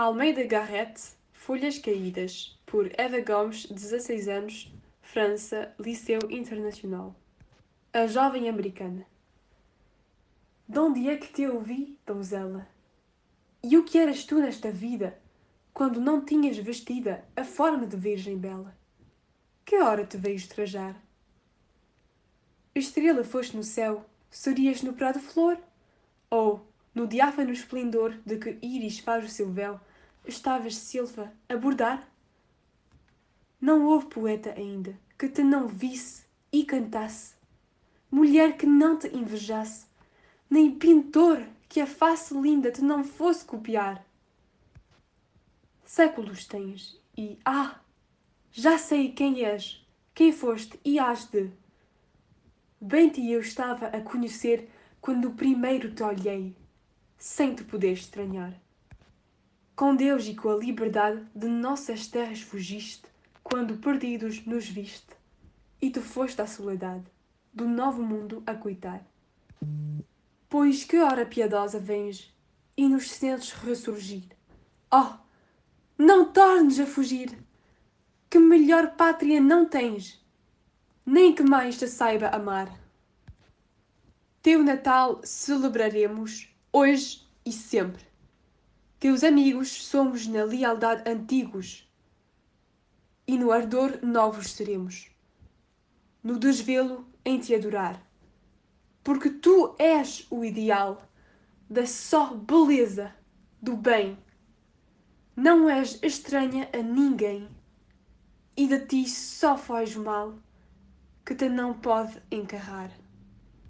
Almeida Garrett, Folhas Caídas, por Eva Gomes, 16 anos, França, Liceu Internacional. A Jovem Americana. De onde é que te ouvi, donzela? E o que eras tu nesta vida, quando não tinhas vestida a forma de virgem bela? Que hora te veio trajar? Estrela foste no céu, serias no prado flor? Ou, no diáfano esplendor de que íris faz o seu véu, estavas, Silva, a bordar? Não houve poeta ainda que te não visse e cantasse, mulher que não te invejasse, nem pintor que a face linda te não fosse copiar. Séculos tens e, ah, já sei quem és, quem foste e hás de. Bem te eu estava a conhecer quando primeiro te olhei, sem te poder estranhar. Com Deus e com a liberdade de nossas terras fugiste, quando perdidos nos viste, e tu foste à soledade do novo mundo a coitar. Pois que hora piedosa vens e nos sentes ressurgir. Oh, não tornes a fugir, que melhor pátria não tens, nem que mais te saiba amar. Teu Natal celebraremos hoje e sempre. Teus amigos somos na lealdade antigos e no ardor novos seremos. No desvelo em te adorar porque tu és o ideal da só beleza do bem. Não és estranha a ninguém e de ti só faz mal que te não pode encarrar.